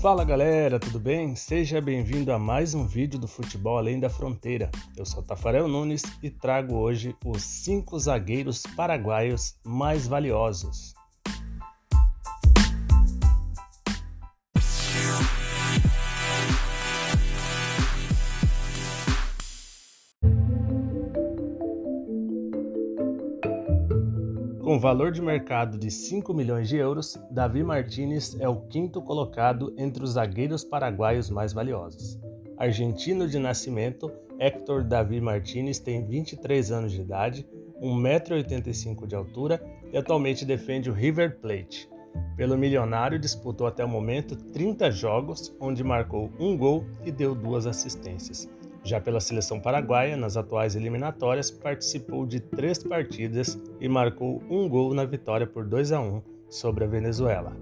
Fala galera, tudo bem? Seja bem-vindo a mais um vídeo do Futebol Além da Fronteira. Eu sou Tafarel Nunes e trago hoje os 5 zagueiros paraguaios mais valiosos. Valor de mercado de 5 milhões de euros, Davi Martinez é o quinto colocado entre os zagueiros paraguaios mais valiosos. Argentino de nascimento, Héctor Davi Martinez tem 23 anos de idade, 1,85m de altura e atualmente defende o River Plate. Pelo milionário, disputou até o momento 30 jogos, onde marcou um gol e deu duas assistências. Já pela seleção paraguaia, nas atuais eliminatórias, participou de três partidas e marcou um gol na vitória por 2 a 1 sobre a Venezuela.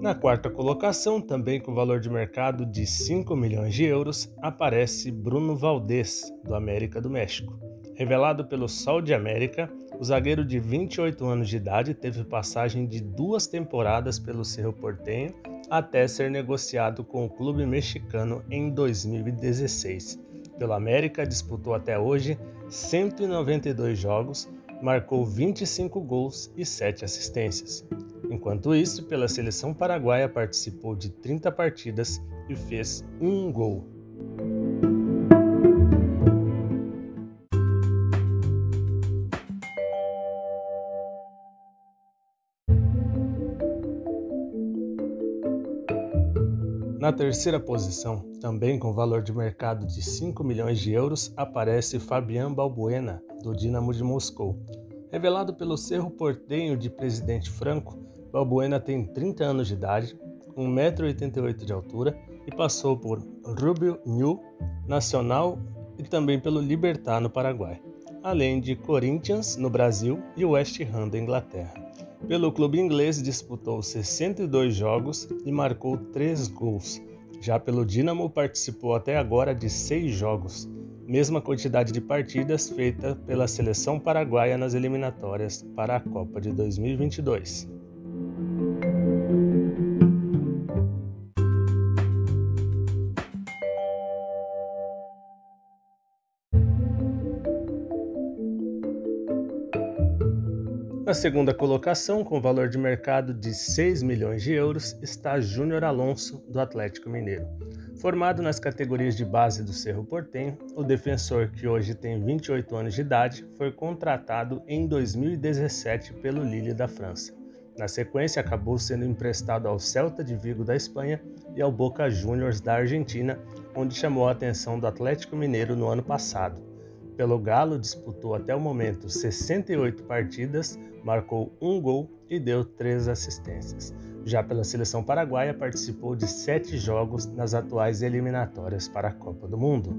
Na quarta colocação, também com valor de mercado de 5 milhões de euros, aparece Bruno Valdez, do América do México. Revelado pelo Sol de América, o zagueiro de 28 anos de idade teve passagem de duas temporadas pelo Cerro Portenho até ser negociado com o clube mexicano em 2016. Pelo América, disputou até hoje 192 jogos, marcou 25 gols e 7 assistências. Enquanto isso, pela seleção paraguaia participou de 30 partidas e fez um gol. Na terceira posição, também com valor de mercado de 5 milhões de euros, aparece Fabian Balbuena, do Dinamo de Moscou. Revelado pelo Cerro Portenho de Presidente Franco, Balbuena tem 30 anos de idade, 1,88m de altura e passou por Rubio New, Nacional e também pelo Libertar no Paraguai, além de Corinthians no Brasil e West Ham da Inglaterra. Pelo clube inglês, disputou 62 jogos e marcou 3 gols. Já pelo Dinamo, participou até agora de 6 jogos, mesma quantidade de partidas feita pela seleção paraguaia nas eliminatórias para a Copa de 2022. Na segunda colocação, com valor de mercado de 6 milhões de euros, está Júnior Alonso, do Atlético Mineiro. Formado nas categorias de base do Cerro Portenho, o defensor, que hoje tem 28 anos de idade, foi contratado em 2017 pelo Lille da França. Na sequência, acabou sendo emprestado ao Celta de Vigo da Espanha e ao Boca Juniors da Argentina, onde chamou a atenção do Atlético Mineiro no ano passado. Pelo Galo, disputou até o momento 68 partidas, marcou um gol e deu três assistências. Já pela seleção paraguaia, participou de sete jogos nas atuais eliminatórias para a Copa do Mundo.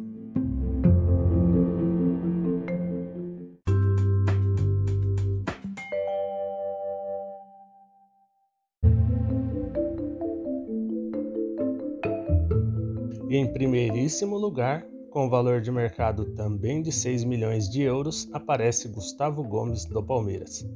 E em primeiríssimo lugar, com valor de mercado também de 6 milhões de euros, aparece Gustavo Gomes do Palmeiras.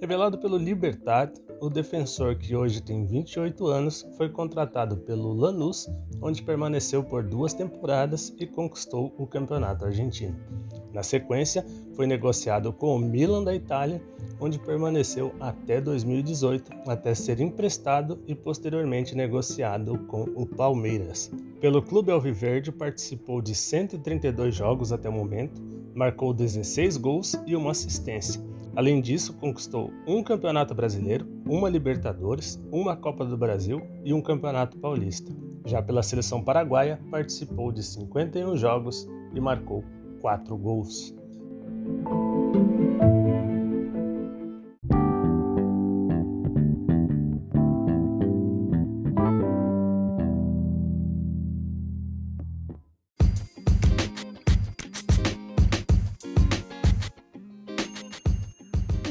Revelado pelo Libertad, o defensor, que hoje tem 28 anos, foi contratado pelo Lanús, onde permaneceu por duas temporadas e conquistou o campeonato argentino. Na sequência, foi negociado com o Milan da Itália, onde permaneceu até 2018, até ser emprestado e posteriormente negociado com o Palmeiras. Pelo clube alviverde, participou de 132 jogos até o momento, marcou 16 gols e uma assistência. Além disso, conquistou um Campeonato Brasileiro, uma Libertadores, uma Copa do Brasil e um Campeonato Paulista. Já pela seleção paraguaia, participou de 51 jogos e marcou 4 gols.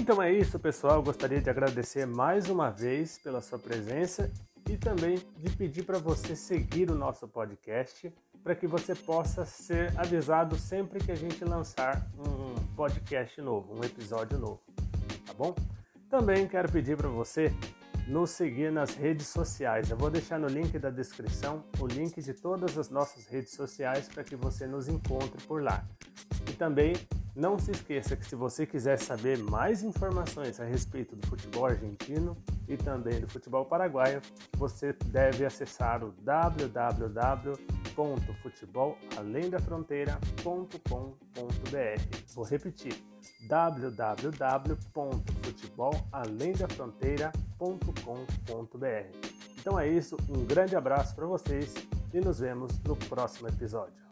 Então é isso, pessoal. gostaria de agradecer mais uma vez pela sua presença e também de pedir para você seguir o nosso podcast para que você possa ser avisado sempre que a gente lançar um podcast novo, um episódio novo, tá bom? Também quero pedir para você nos seguir nas redes sociais. Eu vou deixar no link da descrição o link de todas as nossas redes sociais para que você nos encontre por lá. E também não se esqueça que se você quiser saber mais informações a respeito do futebol argentino e também do futebol paraguaio, você deve acessar o www.futebolalendafronteira.com.br. Vou repetir: www.futebolalendafronteira.com.br. Então é isso, um grande abraço para vocês e nos vemos no próximo episódio.